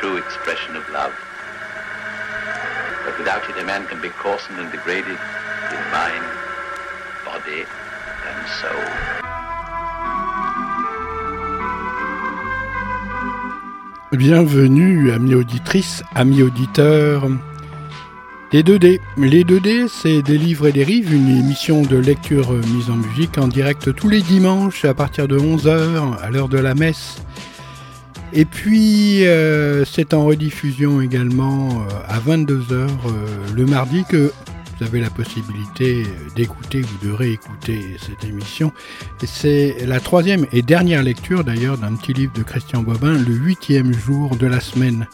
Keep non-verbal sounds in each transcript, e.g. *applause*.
true expression of love. But without it, a man can be coarsened and degraded in mind, body, and soul. Bienvenue, amis auditrices, amis auditeurs. Les 2D. Les 2D, c'est des livres et des rives, une émission de lecture mise en musique en direct tous les dimanches à partir de 11h à l'heure de la messe. Et puis, euh, c'est en rediffusion également euh, à 22h euh, le mardi que vous avez la possibilité d'écouter ou de réécouter cette émission. C'est la troisième et dernière lecture d'ailleurs d'un petit livre de Christian Bobin, le huitième jour de la semaine.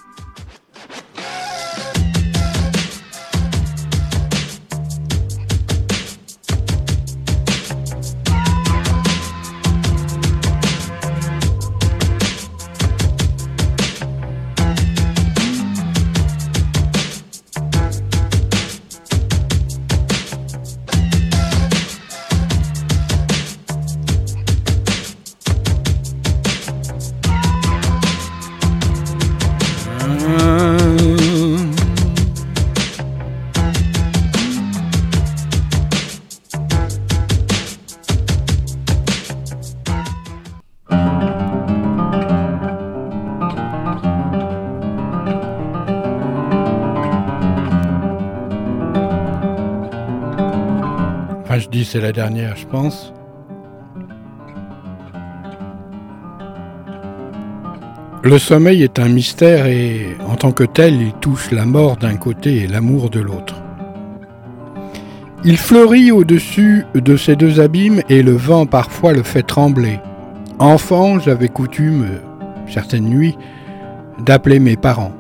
La dernière, je pense. Le sommeil est un mystère et en tant que tel, il touche la mort d'un côté et l'amour de l'autre. Il fleurit au-dessus de ces deux abîmes et le vent parfois le fait trembler. Enfant, j'avais coutume, certaines nuits, d'appeler mes parents.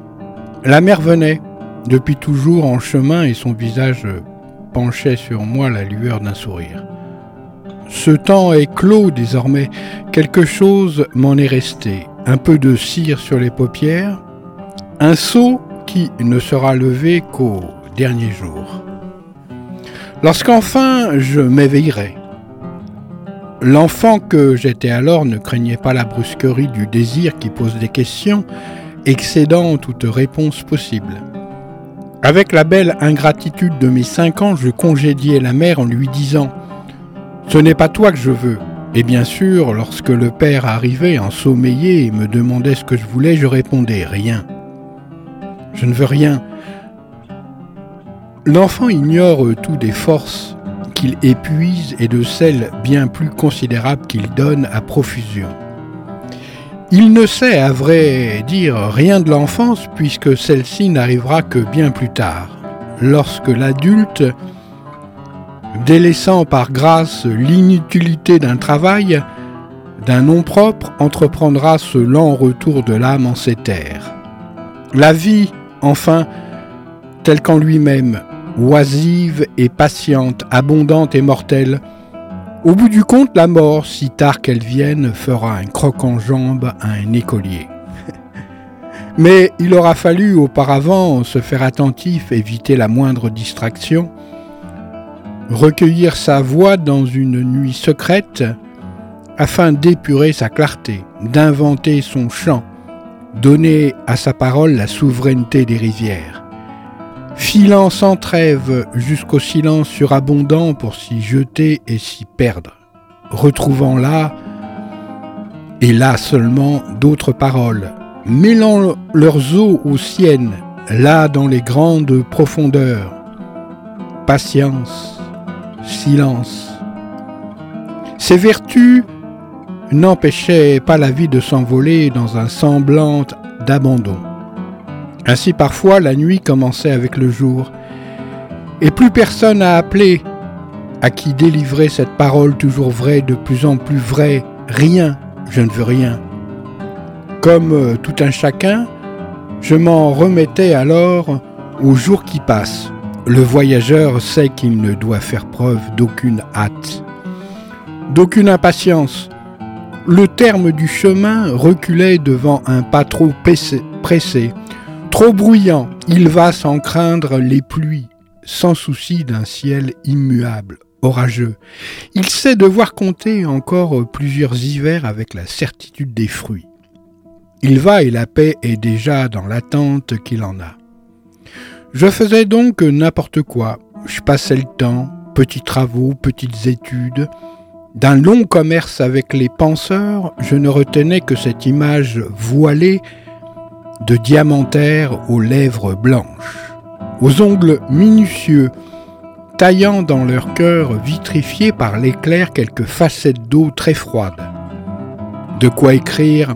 La mère venait, depuis toujours en chemin et son visage penchait sur moi la lueur d'un sourire. Ce temps est clos désormais, quelque chose m'en est resté, un peu de cire sur les paupières, un seau qui ne sera levé qu'au dernier jour. Lorsqu'enfin je m'éveillerai, l'enfant que j'étais alors ne craignait pas la brusquerie du désir qui pose des questions, excédant toute réponse possible. Avec la belle ingratitude de mes cinq ans, je congédiai la mère en lui disant Ce n'est pas toi que je veux. Et bien sûr, lorsque le père arrivait ensommeillé et me demandait ce que je voulais, je répondais Rien. Je ne veux rien. L'enfant ignore tout des forces qu'il épuise et de celles bien plus considérables qu'il donne à profusion. Il ne sait, à vrai dire, rien de l'enfance puisque celle-ci n'arrivera que bien plus tard, lorsque l'adulte, délaissant par grâce l'inutilité d'un travail, d'un nom propre, entreprendra ce lent retour de l'âme en ces terres. La vie, enfin, telle qu'en lui-même, oisive et patiente, abondante et mortelle, au bout du compte, la mort, si tard qu'elle vienne, fera un croc en jambe à un écolier. *laughs* Mais il aura fallu auparavant se faire attentif, éviter la moindre distraction, recueillir sa voix dans une nuit secrète, afin d'épurer sa clarté, d'inventer son chant, donner à sa parole la souveraineté des rivières filant sans trêve jusqu'au silence surabondant pour s'y jeter et s'y perdre, retrouvant là, et là seulement, d'autres paroles, mêlant leurs eaux aux siennes, là dans les grandes profondeurs. Patience, silence. Ces vertus n'empêchaient pas la vie de s'envoler dans un semblant d'abandon. Ainsi parfois la nuit commençait avec le jour, et plus personne à appeler, à qui délivrer cette parole toujours vraie, de plus en plus vraie, rien, je ne veux rien. Comme euh, tout un chacun, Je m'en remettais alors aux jours qui passent. Le voyageur sait qu'il ne doit faire preuve d'aucune hâte, d'aucune impatience. Le terme du chemin reculait devant un pas trop pressé, trop bruyant. Il va sans craindre les pluies, sans souci d'un ciel immuable, orageux. Il sait devoir compter encore plusieurs hivers avec la certitude des fruits. Il va et la paix est déjà dans l'attente qu'il en a. Je faisais donc n'importe quoi. Je passais le temps, petits travaux, petites études. D'un long commerce avec les penseurs, je ne retenais que cette image voilée de diamantaire aux lèvres blanches, aux ongles minutieux, taillant dans leur cœur vitrifié par l'éclair quelques facettes d'eau très froides. De quoi écrire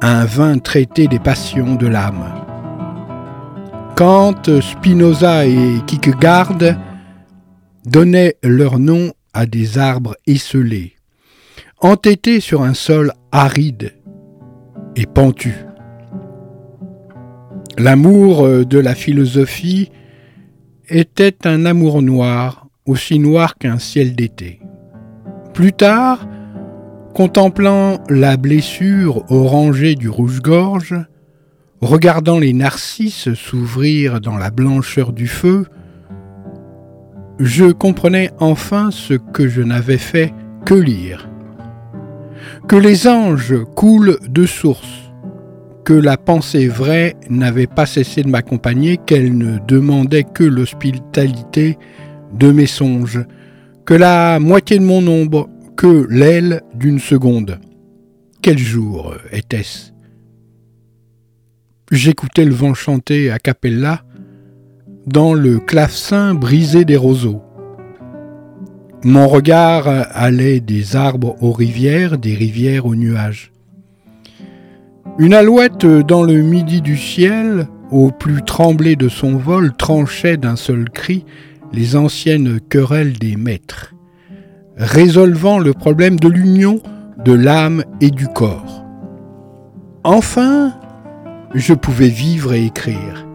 un vain traité des passions de l'âme. Kant, Spinoza et Kierkegaard donnaient leur nom à des arbres esselés, entêtés sur un sol aride et pentu. L'amour de la philosophie était un amour noir, aussi noir qu'un ciel d'été. Plus tard, contemplant la blessure orangée du rouge-gorge, regardant les narcisses s'ouvrir dans la blancheur du feu, je comprenais enfin ce que je n'avais fait que lire. Que les anges coulent de source, que la pensée vraie n'avait pas cessé de m'accompagner, qu'elle ne demandait que l'hospitalité de mes songes, que la moitié de mon ombre, que l'aile d'une seconde. Quel jour était-ce? J'écoutais le vent chanter à capella dans le clavecin brisé des roseaux. Mon regard allait des arbres aux rivières, des rivières aux nuages. Une alouette dans le midi du ciel, au plus tremblé de son vol, tranchait d'un seul cri les anciennes querelles des maîtres, résolvant le problème de l'union de l'âme et du corps. Enfin, je pouvais vivre et écrire.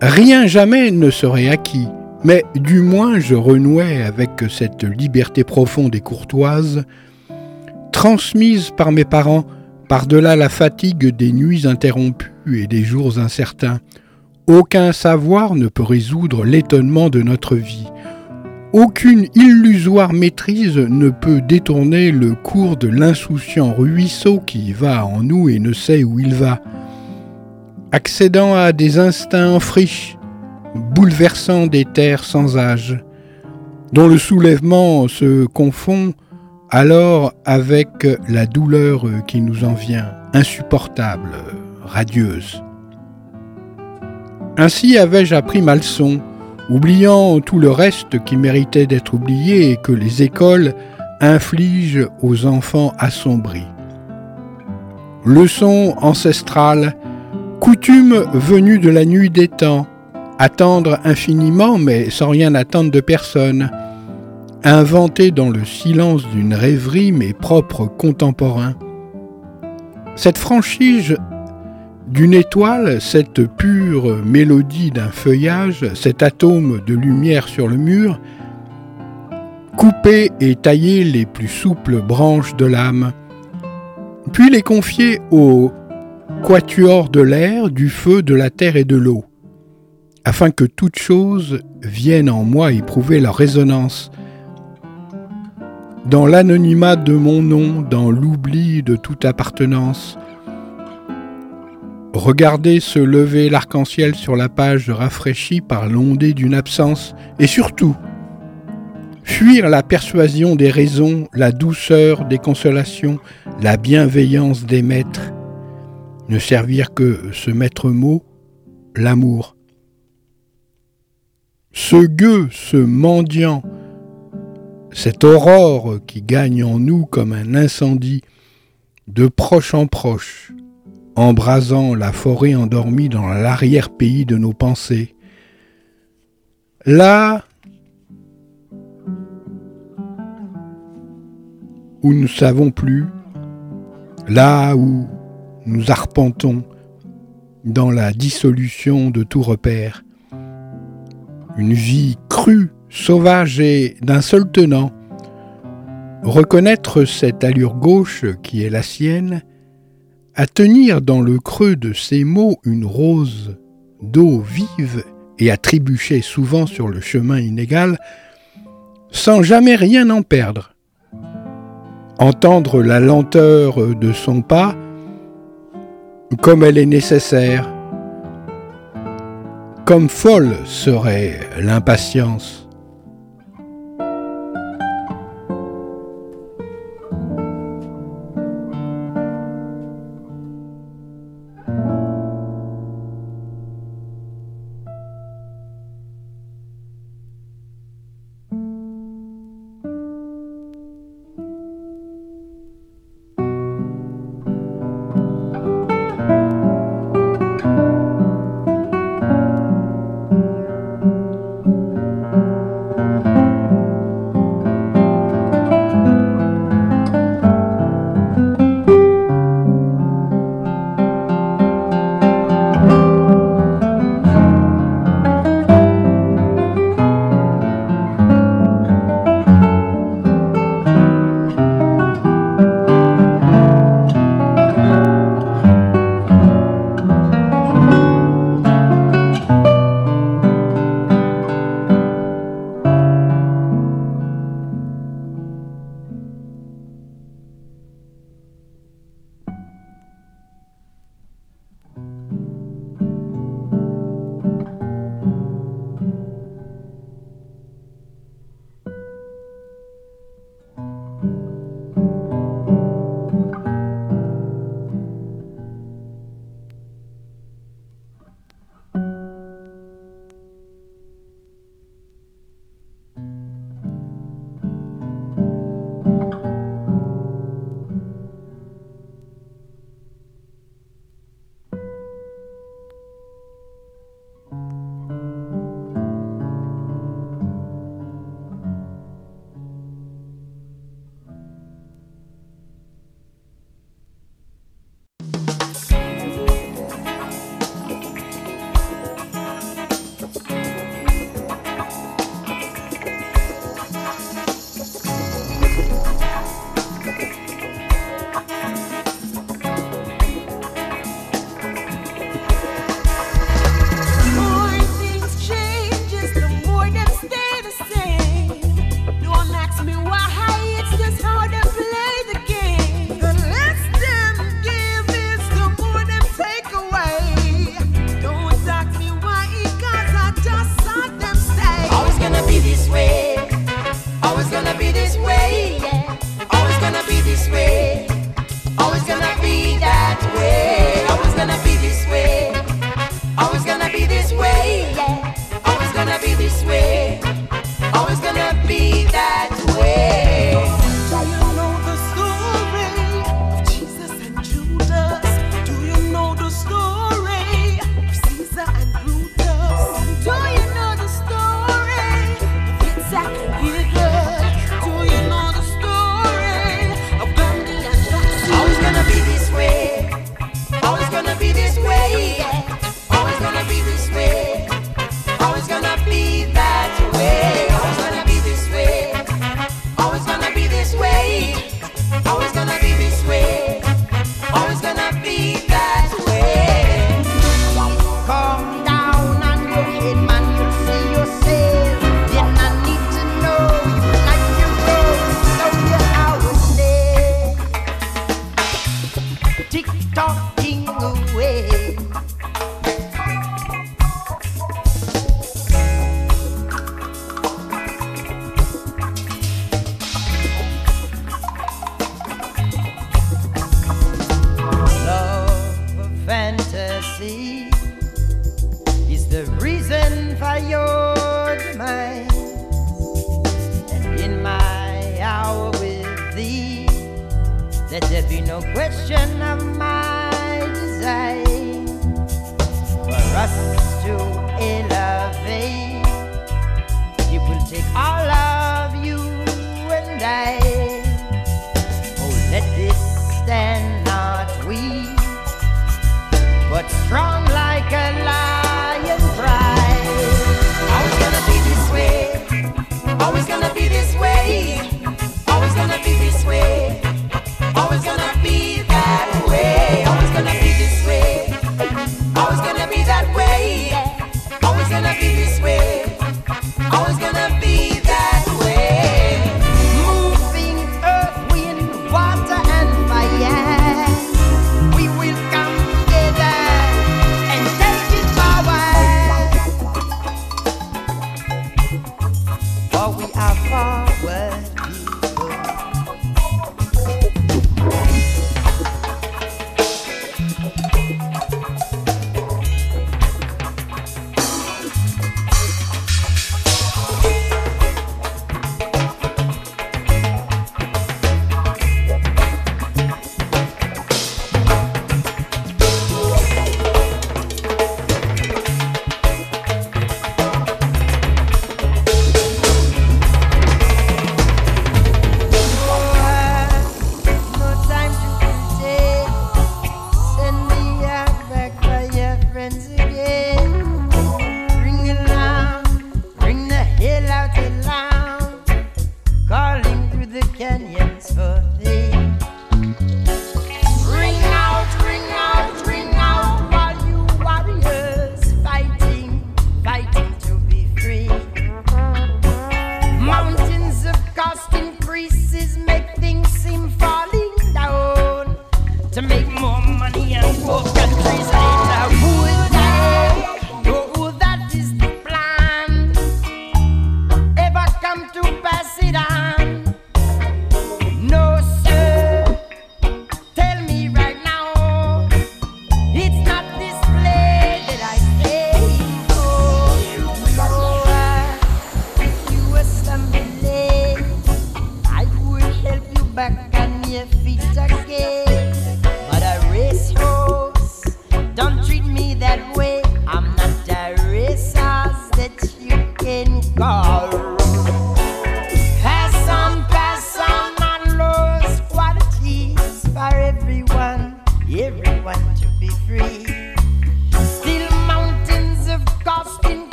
Rien jamais ne serait acquis, mais du moins je renouais avec cette liberté profonde et courtoise, transmise par mes parents par-delà la fatigue des nuits interrompues et des jours incertains. Aucun savoir ne peut résoudre l'étonnement de notre vie. Aucune illusoire maîtrise ne peut détourner le cours de l'insouciant ruisseau qui va en nous et ne sait où il va accédant à des instincts en friche, bouleversant des terres sans âge, dont le soulèvement se confond alors avec la douleur qui nous en vient, insupportable, radieuse. Ainsi avais-je appris ma leçon, oubliant tout le reste qui méritait d'être oublié et que les écoles infligent aux enfants assombris. Leçon ancestrale Coutume venue de la nuit des temps, attendre infiniment mais sans rien attendre de personne, inventer dans le silence d'une rêverie mes propres contemporains. Cette franchise d'une étoile, cette pure mélodie d'un feuillage, cet atome de lumière sur le mur, couper et tailler les plus souples branches de l'âme, puis les confier au quatuor de l'air, du feu, de la terre et de l'eau, afin que toutes choses viennent en moi éprouver leur résonance. Dans l'anonymat de mon nom, dans l'oubli de toute appartenance, Regardez se lever l'arc-en-ciel sur la page rafraîchie par l'ondée d'une absence, et surtout, fuir la persuasion des raisons, la douceur des consolations, la bienveillance des maîtres, ne servir que ce maître mot, l'amour. Ce gueux, ce mendiant, cette aurore qui gagne en nous comme un incendie, de proche en proche, embrasant la forêt endormie dans l'arrière-pays de nos pensées. Là où nous ne savons plus, là où nous arpentons, dans la dissolution de tout repère. Une vie crue, sauvage et d'un seul tenant. Reconnaître cette allure gauche qui est la sienne, à tenir dans le creux de ses mots une rose d'eau vive et à trébucher souvent sur le chemin inégal, sans jamais rien en perdre. Entendre la lenteur de son pas, comme elle est nécessaire, comme folle serait l'impatience.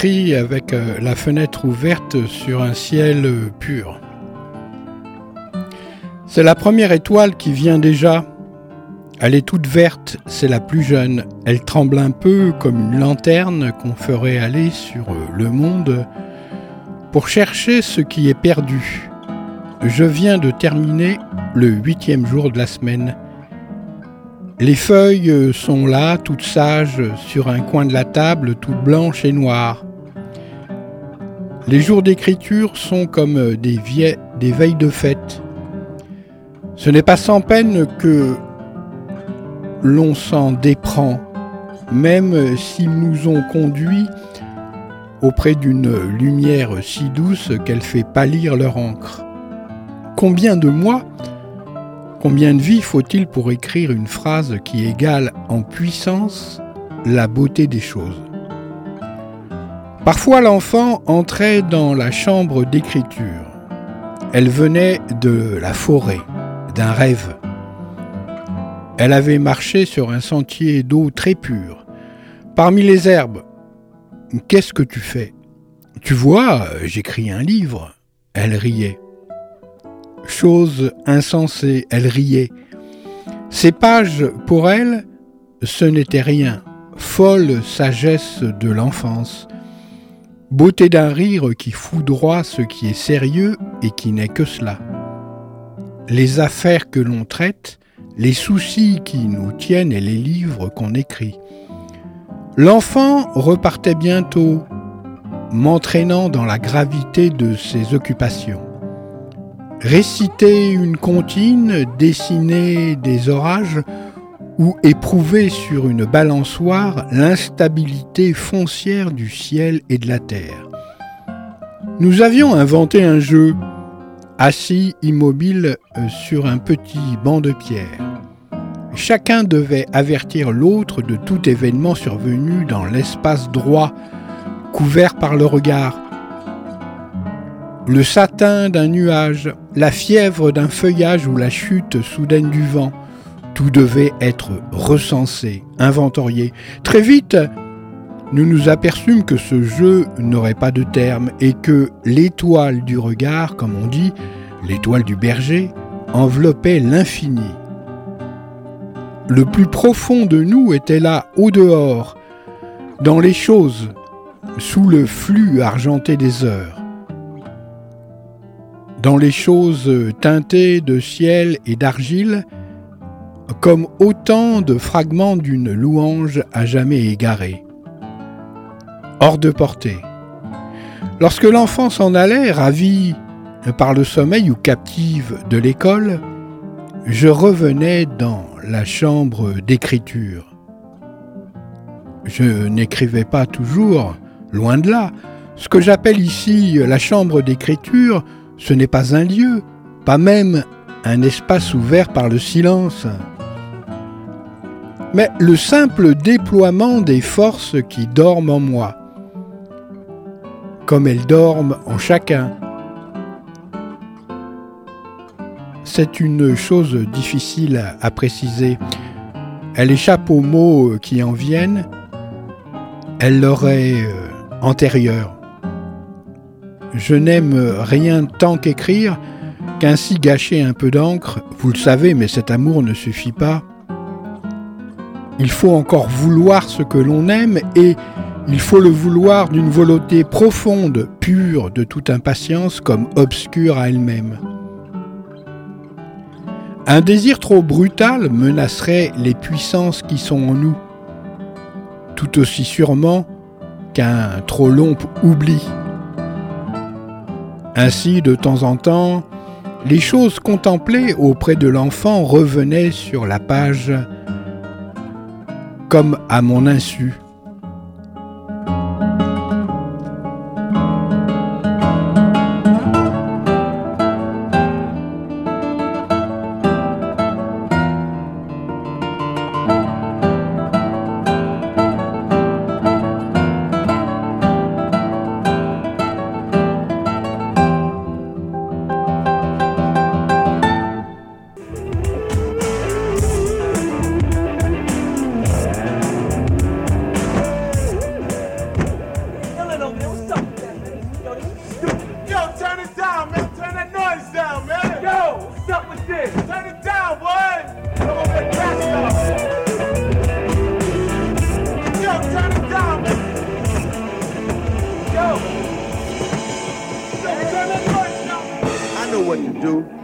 Avec euh, la fenêtre ouverte sur un ciel euh, pur. C'est la première étoile qui vient déjà. Elle est toute verte, c'est la plus jeune. Elle tremble un peu comme une lanterne qu'on ferait aller sur euh, le monde pour chercher ce qui est perdu. Je viens de terminer le huitième jour de la semaine. Les feuilles euh, sont là, toutes sages, sur un coin de la table, toutes blanches et noires. Les jours d'écriture sont comme euh, des, des veilles de fête. Ce n'est pas sans peine que l'on s'en déprend, même s'ils nous ont conduits auprès d'une lumière si douce qu'elle fait pâlir leur encre. Combien de mois Combien de vies faut-il pour écrire une phrase qui égale en puissance la beauté des choses? Parfois l'enfant entrait dans la chambre d'écriture. Elle venait de la forêt, d'un rêve. Elle avait marché sur un sentier d'eau très pure. Parmi les herbes, qu'est-ce que tu fais? Tu vois, j'écris un livre. Elle riait chose insensée, elle riait. Ces pages, pour elle, ce n'était rien, folle sagesse de l'enfance, beauté d'un rire qui foudroie ce qui est sérieux et qui n'est que cela. Les affaires que l'on traite, les soucis qui nous tiennent et les livres qu'on écrit. L'enfant repartait bientôt, m'entraînant dans la gravité de ses occupations. Réciter une comptine, dessiner des orages ou éprouver sur une balançoire l'instabilité foncière du ciel et de la terre. Nous avions inventé un jeu, assis immobile euh, sur un petit banc de pierre. Chacun devait avertir l'autre de tout événement survenu dans l'espace droit, couvert par le regard, le satin d'un nuage, la fièvre d'un feuillage ou la chute soudaine du vent, tout devait être recensé, inventorié. Très vite, nous nous aperçûmes que ce jeu n'aurait pas de terme et que l'étoile du regard, comme on dit, l'étoile du berger, enveloppait l'infini. Le plus profond de nous était là, au dehors, dans les choses, sous le flux argenté des heures. Dans les choses teintées de ciel et d'argile, comme autant de fragments d'une louange à jamais égarée. Hors de portée. Lorsque l'enfant s'en allait, ravi par le sommeil ou captive de l'école, je revenais dans la chambre d'écriture. Je n'écrivais pas toujours, loin de là. Ce que j'appelle ici la chambre d'écriture, ce n'est pas un lieu, pas même un espace ouvert par le silence, mais le simple déploiement des forces qui dorment en moi, comme elles dorment en chacun. C'est une chose difficile à préciser. Elle échappe aux mots qui en viennent. Elle leur est euh, antérieure. Je n'aime rien tant qu'écrire, qu'ainsi gâcher un peu d'encre, vous le savez, mais cet amour ne suffit pas. Il faut encore vouloir ce que l'on aime et il faut le vouloir d'une volonté profonde, pure de toute impatience comme obscure à elle-même. Un désir trop brutal menacerait les puissances qui sont en nous, tout aussi sûrement qu'un trop long oubli. Ainsi, de temps en temps, les choses contemplées auprès de l'enfant revenaient sur la page comme à mon insu. do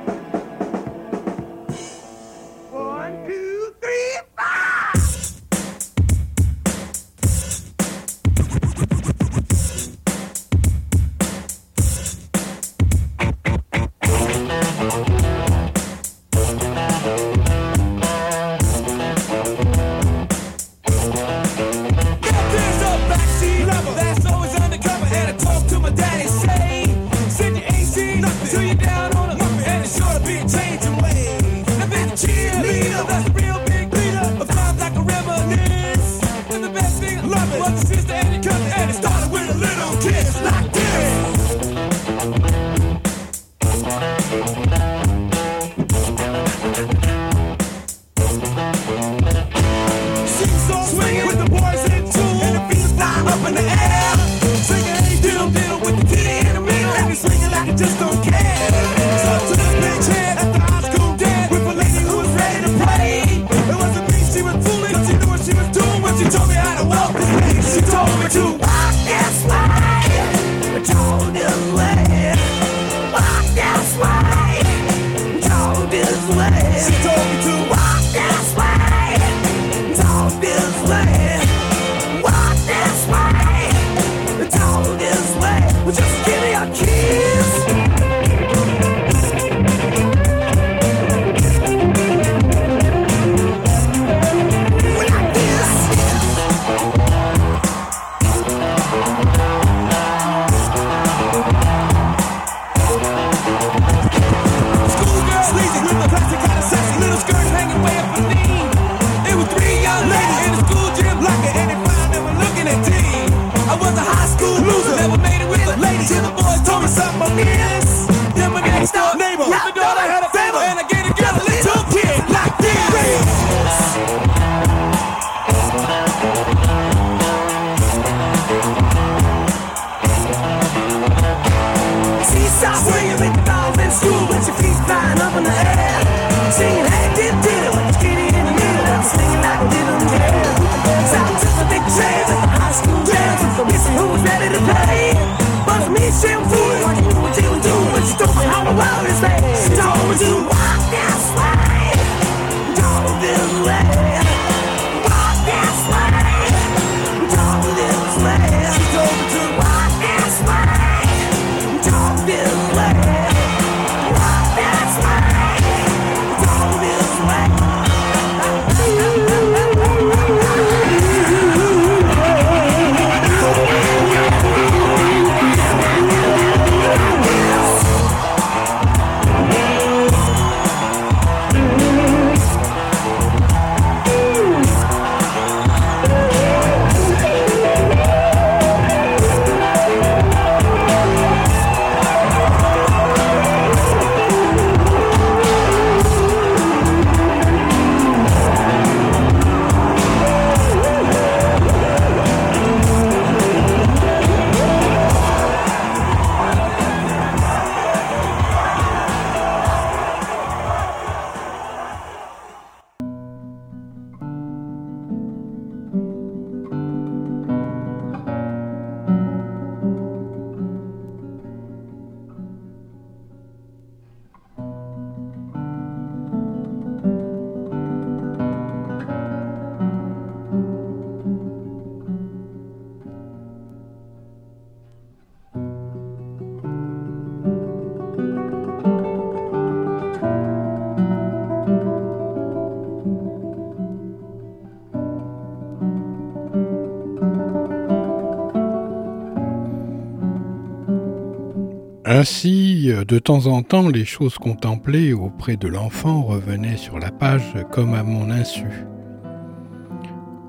Ainsi, de temps en temps, les choses contemplées auprès de l'enfant revenaient sur la page comme à mon insu.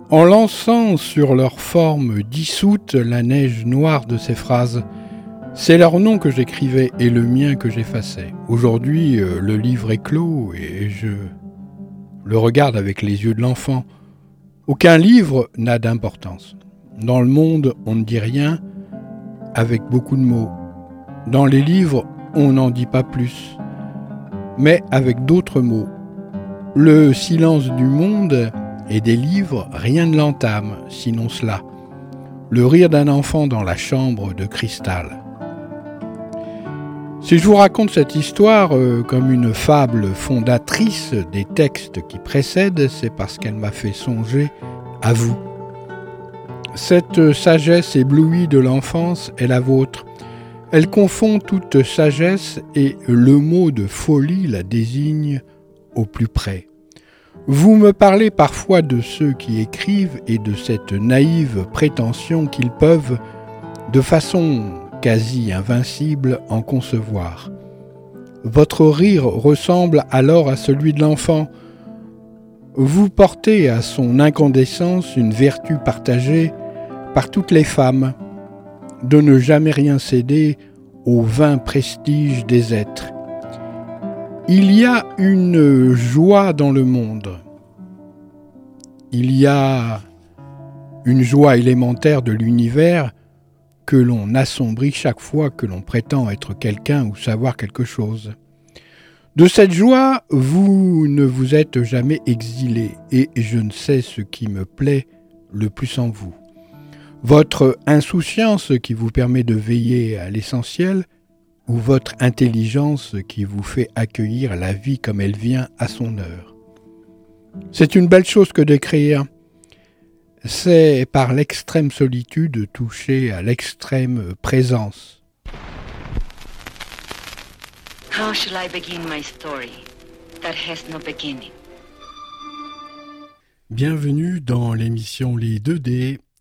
En lançant sur leur forme dissoute la neige noire de ces phrases, c'est leur nom que j'écrivais et le mien que j'effaçais. Aujourd'hui, euh, le livre est clos et je le regarde avec les yeux de l'enfant. Aucun livre n'a d'importance. Dans le monde, on ne dit rien avec beaucoup de mots. Dans les livres, on n'en dit pas plus, mais avec d'autres mots. Le silence du monde et des livres, rien ne l'entame, sinon cela. Le rire d'un enfant dans la chambre de cristal. Si je vous raconte cette histoire euh, comme une fable fondatrice des textes qui précèdent, c'est parce qu'elle m'a fait songer à vous. Cette sagesse éblouie de l'enfance est la vôtre. Elle confond toute sagesse et le mot de folie la désigne au plus près. Vous me parlez parfois de ceux qui écrivent et de cette naïve prétention qu'ils peuvent, de façon quasi invincible, en concevoir. Votre rire ressemble alors à celui de l'enfant. Vous portez à son incandescence une vertu partagée par toutes les femmes, de ne jamais rien céder au vain prestige des êtres. Il y a une joie dans le monde. Il y a une joie élémentaire de l'univers que l'on assombrit chaque fois que l'on prétend être quelqu'un ou savoir quelque chose. De cette joie, vous ne vous êtes jamais exilé, et je ne sais ce qui me plaît le plus en vous. Votre insouciance qui vous permet de veiller à l'essentiel, ou votre intelligence qui vous fait accueillir la vie comme elle vient à son heure? C'est une belle chose que d'écrire. C'est par l'extrême solitude toucher à l'extrême présence. How shall I begin my story that has no beginning? Bienvenue dans l'émission Les 2D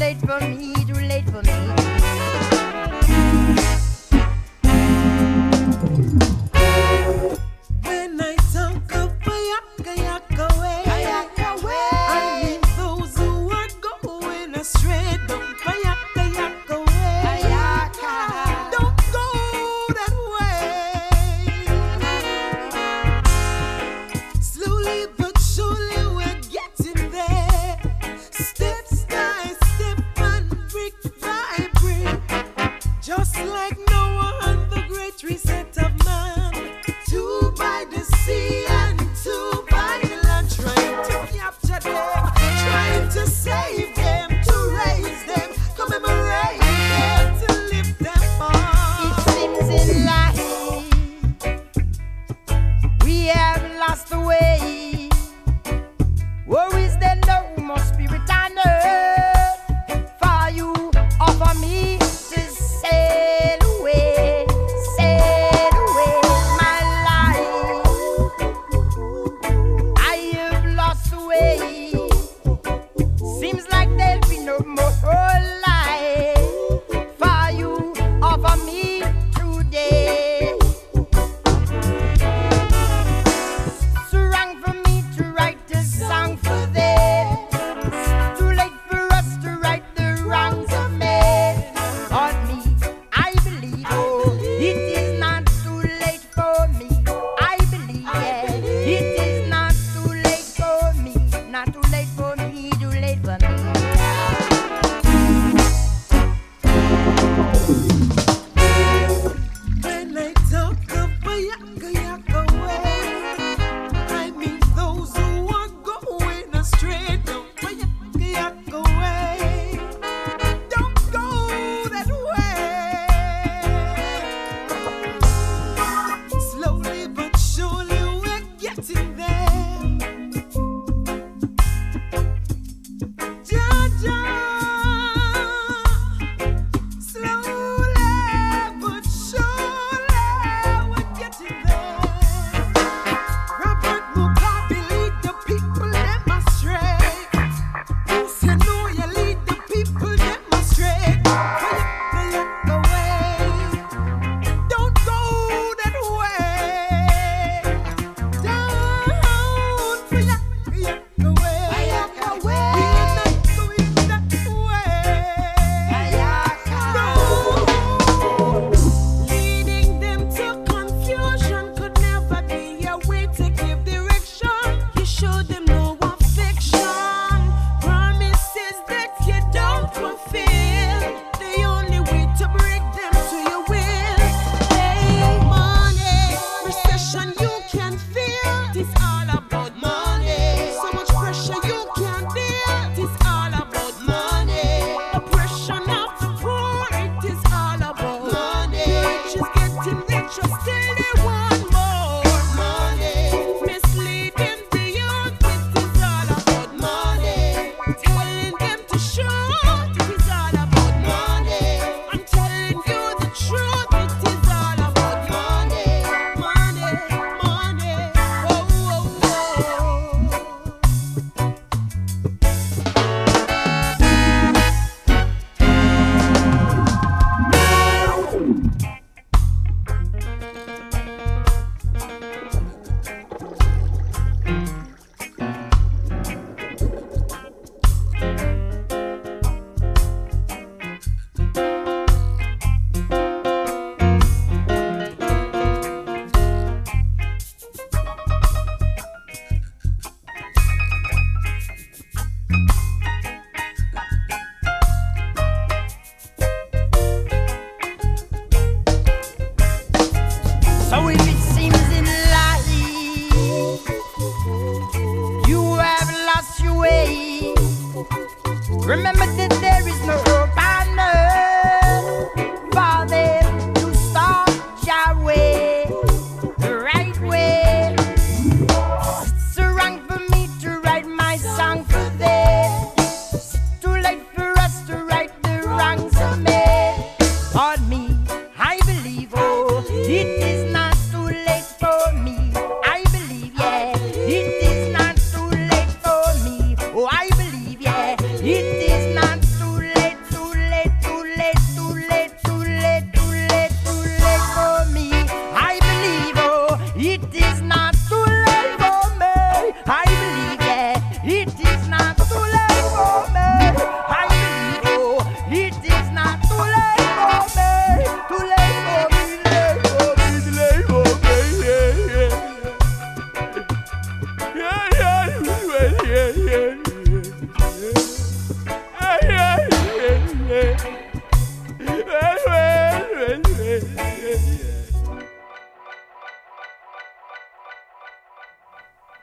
late for me, too late for me.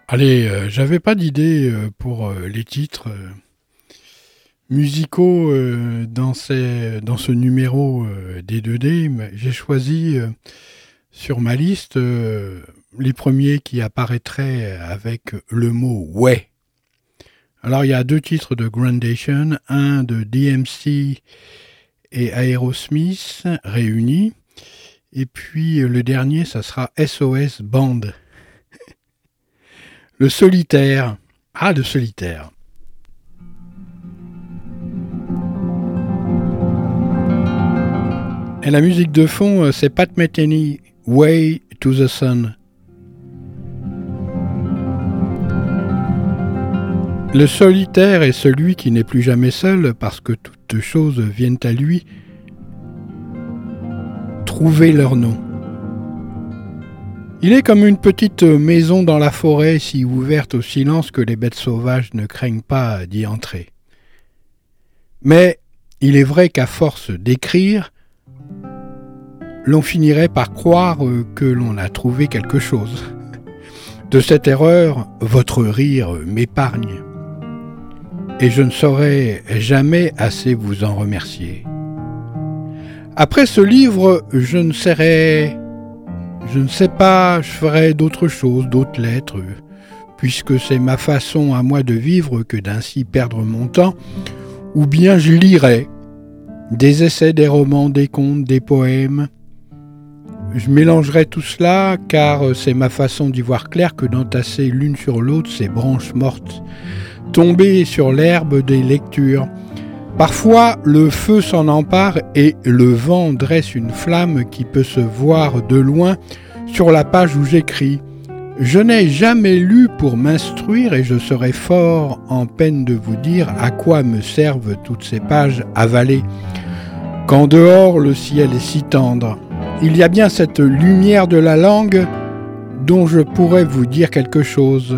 Allez, euh, j'avais pas d'idée euh, pour euh, les titres musicaux dans, ce numéro des 2D, mais j'ai choisi sur ma liste les premiers qui apparaîtraient avec le mot ouais. Alors il y a deux titres de Grandation, un de DMC et Aerosmith réunis, et puis le dernier, ça sera SOS Band. Le solitaire. Ah, le solitaire. Et la musique de fond, euh, c'est Pat Metheny, Way to the Sun. Le solitaire est celui qui n'est plus jamais seul parce que toutes choses viennent à lui trouver leur nom. Il est comme une petite maison dans la forêt si ouverte au silence que les bêtes sauvages ne craignent pas d'y entrer. Mais il est vrai qu'à force d'écrire, l'on finirait par croire que l'on a trouvé quelque chose. De cette erreur, votre rire m'épargne, et je ne saurais jamais assez vous en remercier. Après ce livre, je ne serai je ne sais pas, je ferai d'autres choses, d'autres lettres, puisque c'est ma façon à moi de vivre que d'ainsi perdre mon temps, ou bien je lirai des essais, des romans, des contes, des poèmes. Je mélangerai tout cela car c'est ma façon d'y voir clair que d'entasser l'une sur l'autre ces branches mortes, tomber sur l'herbe des lectures, Parfois, le feu s'en empare et le vent dresse une flamme qui peut se voir de loin sur la page où j'écris. Je n'ai jamais lu pour m'instruire et je serais fort en peine de vous dire à quoi me servent toutes ces pages avalées. Quand dehors le ciel est si tendre, il y a bien cette lumière de la langue dont je pourrais vous dire quelque chose.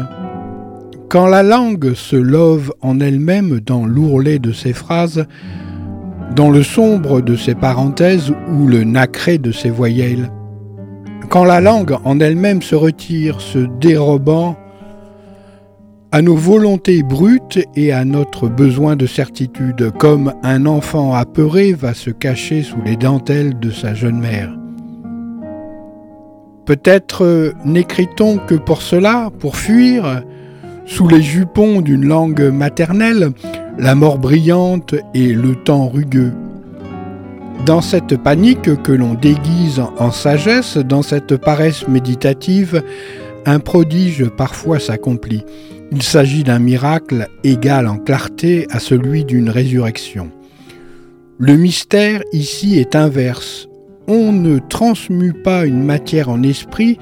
Quand la langue se love en elle-même dans l'ourlet de ses phrases, dans le sombre de ses parenthèses ou le nacré de ses voyelles, quand la langue en elle-même se retire, se dérobant à nos volontés brutes et à notre besoin de certitude, comme un enfant apeuré va se cacher sous les dentelles de sa jeune mère. Peut-être n'écrit-on que pour cela, pour fuir, sous les jupons d'une langue maternelle, la mort brillante et le temps rugueux. Dans cette panique que l'on déguise en sagesse, dans cette paresse méditative, un prodige parfois s'accomplit. Il s'agit d'un miracle égal en clarté à celui d'une résurrection. Le mystère ici est inverse. On ne transmue pas une matière en esprit,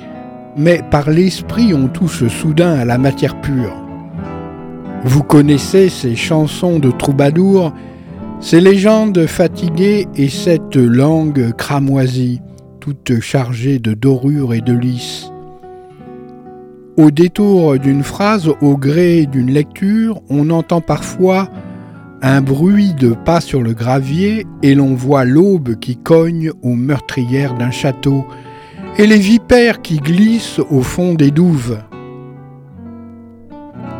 mais par l'esprit on touche soudain à la matière pure. Vous connaissez ces chansons de troubadours ces légendes fatiguées et cette langue cramoisie, toute chargée de dorures et de lys. Au détour d'une phrase, au gré d'une lecture, on entend parfois un bruit de pas sur le gravier et l'on voit l'aube qui cogne aux meurtrières d'un château et les vipères qui glissent au fond des douves.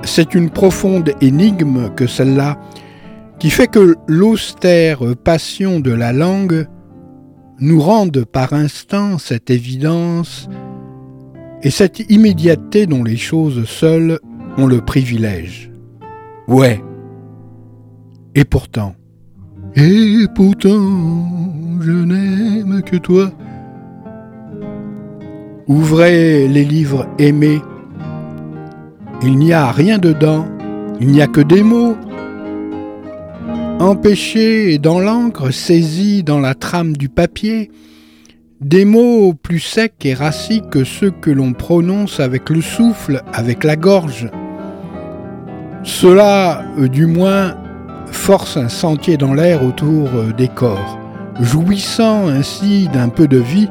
C'est une profonde énigme que celle-là, qui fait que l'austère passion de la langue nous rende par instant cette évidence et cette immédiateté dont les choses seules ont le privilège. Ouais. Et pourtant. Et pourtant, je n'aime que toi. Ouvrez les livres aimés. Il n'y a rien dedans. Il n'y a que des mots, empêchés dans l'encre, saisis dans la trame du papier, des mots plus secs et rassis que ceux que l'on prononce avec le souffle, avec la gorge. Cela, euh, du moins, force un sentier dans l'air autour euh, des corps, jouissant ainsi d'un peu de vie,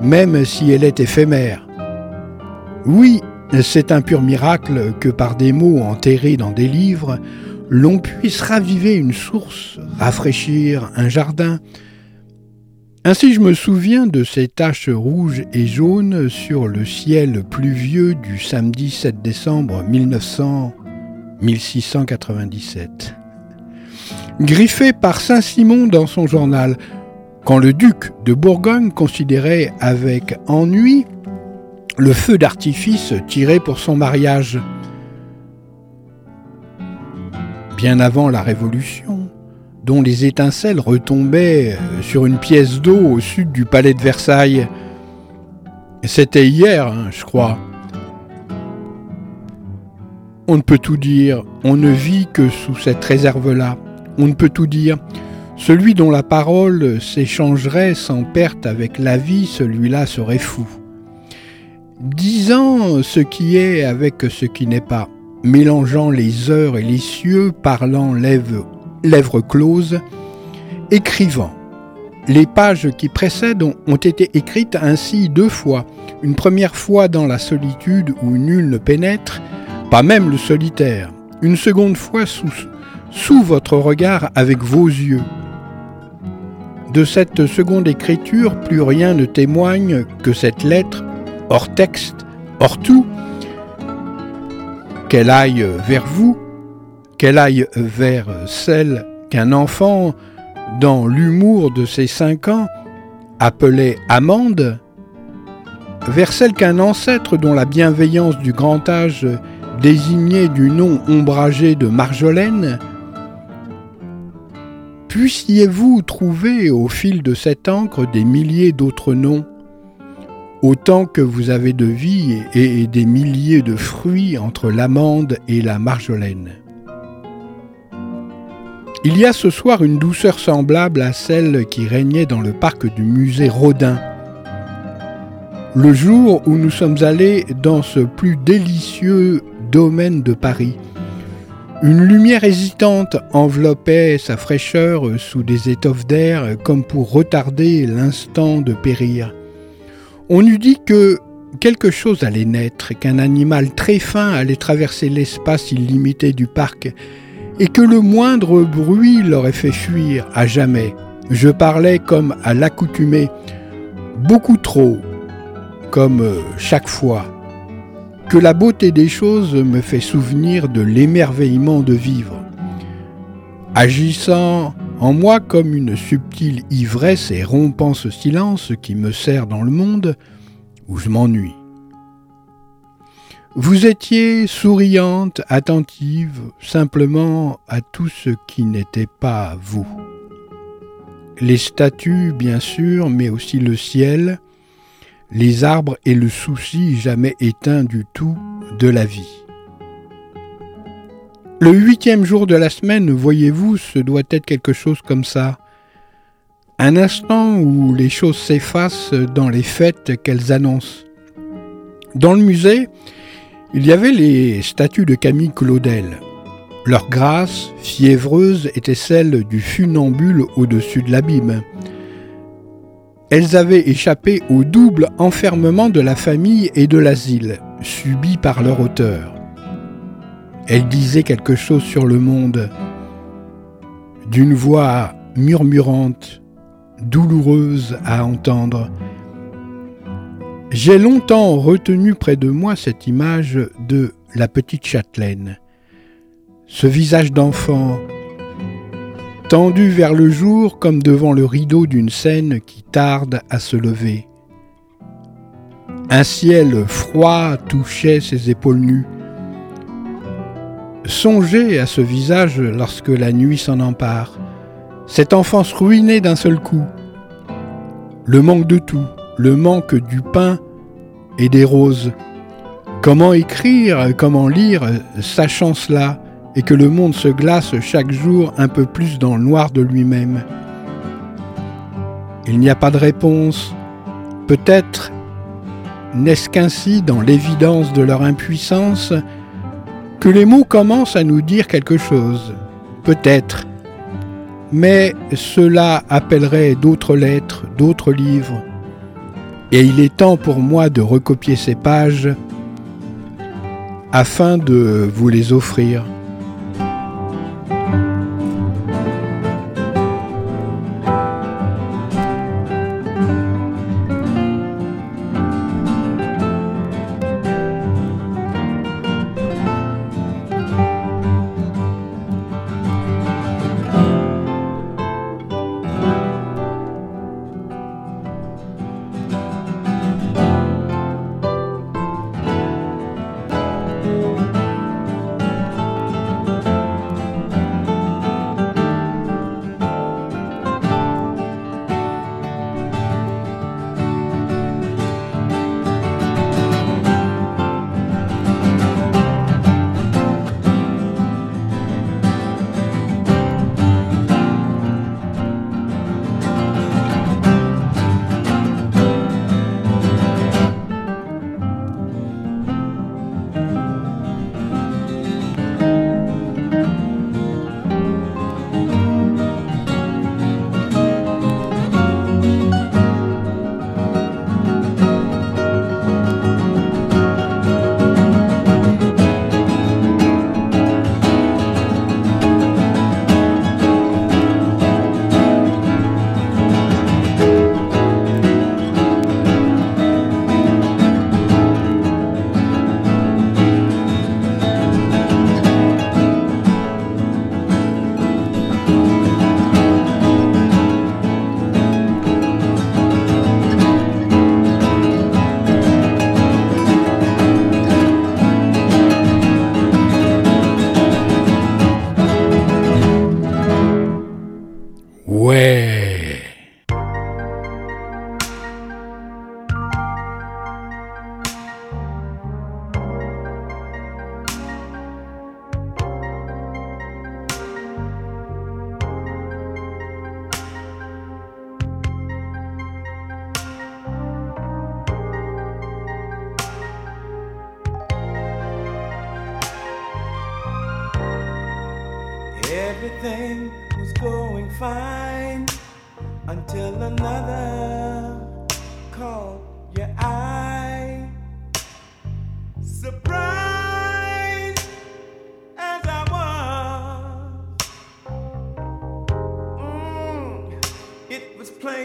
même si elle est éphémère. Oui, c'est un pur miracle que par des mots enterrés dans des livres, l'on puisse raviver une source, rafraîchir un jardin. Ainsi je me souviens de ces taches rouges et jaunes sur le ciel pluvieux du samedi 7 décembre 1900 1697. Griffé par Saint-Simon dans son journal, quand le duc de Bourgogne considérait avec ennui le feu d'artifice tiré pour son mariage bien avant la Révolution, dont les étincelles retombaient sur une pièce d'eau au sud du palais de Versailles. C'était hier, hein, je crois. On ne peut tout dire, on ne vit que sous cette réserve-là. On ne peut tout dire. Celui dont la parole s'échangerait sans perte avec la vie, celui-là serait fou. Disant ce qui est avec ce qui n'est pas mélangeant les heures et les cieux, parlant lèvres, closes, écrivant. Les pages qui précèdent ont été écrites ainsi deux fois, une première fois dans la solitude où nul ne pénètre, pas même le solitaire, une seconde fois sous votre regard avec vos yeux. De cette seconde écriture, plus rien ne témoigne que cette lettre, hors texte, hors tout, qu'elle aille vers vous, qu'elle aille vers celle qu'un enfant, dans l'humour de ses cinq ans, appelait Amande, vers celle qu'un ancêtre dont la bienveillance du grand âge désignait du nom ombragé de Marjolaine, puissiez-vous trouver au fil de cette encre des milliers d'autres noms autant que vous avez de vie et des milliers de fruits entre l'amande et la marjolaine. Il y a ce soir une douceur semblable à celle qui régnait dans le parc du musée Rodin. Le jour où nous sommes allés dans ce plus délicieux domaine de Paris, une lumière hésitante enveloppait sa fraîcheur sous des étoffes d'air comme pour retarder l'instant de périr. On eût dit que quelque chose allait naître, qu'un animal très fin allait traverser l'espace illimité du parc, et que le moindre bruit l'aurait fait fuir à jamais. Je parlais comme à l'accoutumée, beaucoup trop, comme euh, chaque fois, que la beauté des choses me fait souvenir de l'émerveillement de vivre. Agissant en moi comme une subtile ivresse et rompant ce silence qui me sert dans le monde, ou je m'ennuie. Vous étiez souriante, attentive, simplement à tout ce qui n'était pas vous. Les statues, bien sûr, mais aussi le ciel, les arbres et le souci jamais éteint du tout de la vie. Le huitième jour de la semaine, voyez-vous, ce doit être quelque chose comme ça. Un instant où les choses s'effacent dans les fêtes qu'elles annoncent. Dans le musée, il y avait les statues de Camille Claudel. Leur grâce, fiévreuse, était celle du funambule au-dessus de l'abîme. Elles avaient échappé au double enfermement de la famille et de l'asile, subi par leur auteur. Elles disaient quelque chose sur le monde, d'une voix murmurante, douloureuse à entendre. J'ai longtemps retenu près de moi cette image de la petite châtelaine, ce visage d'enfant, tendu vers le jour comme devant le rideau d'une scène qui tarde à se lever. Un ciel froid touchait ses épaules nues. Songez à ce visage lorsque la nuit s'en empare, cette enfance ruinée d'un seul coup, le manque de tout, le manque du pain et des roses. Comment écrire, comment lire, sachant cela, et que le monde se glace chaque jour un peu plus dans le noir de lui-même Il n'y a pas de réponse. Peut-être n'est-ce qu'ainsi, dans l'évidence de leur impuissance, que les mots commencent à nous dire quelque chose. Peut-être. Mais cela appellerait d'autres lettres, d'autres livres, et il est temps pour moi de recopier ces pages afin de vous les offrir.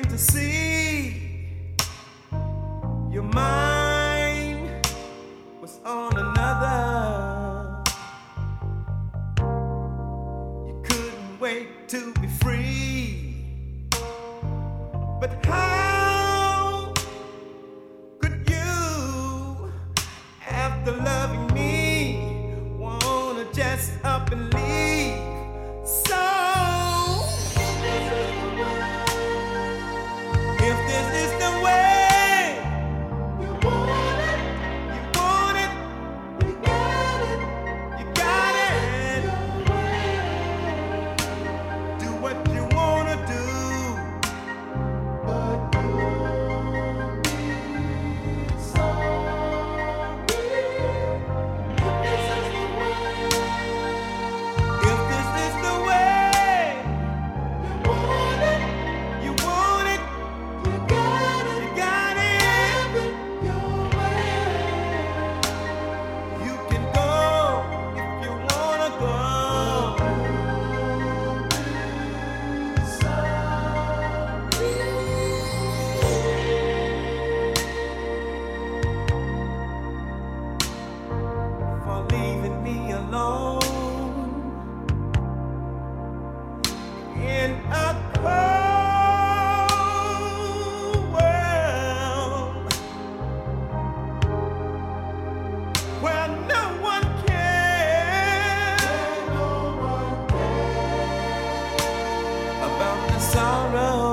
But how How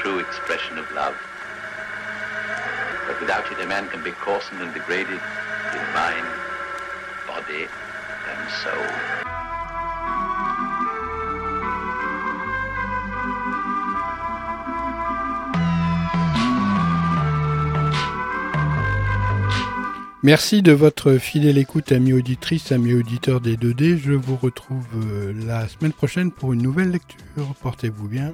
True expression of love. But without it, a man can be coarsened and degraded in mind, body, and soul. Merci de votre fidèle écoute, amis auditrices, amis auditeurs des 2D. Je vous retrouve euh, la semaine prochaine pour une nouvelle lecture. Portez-vous bien.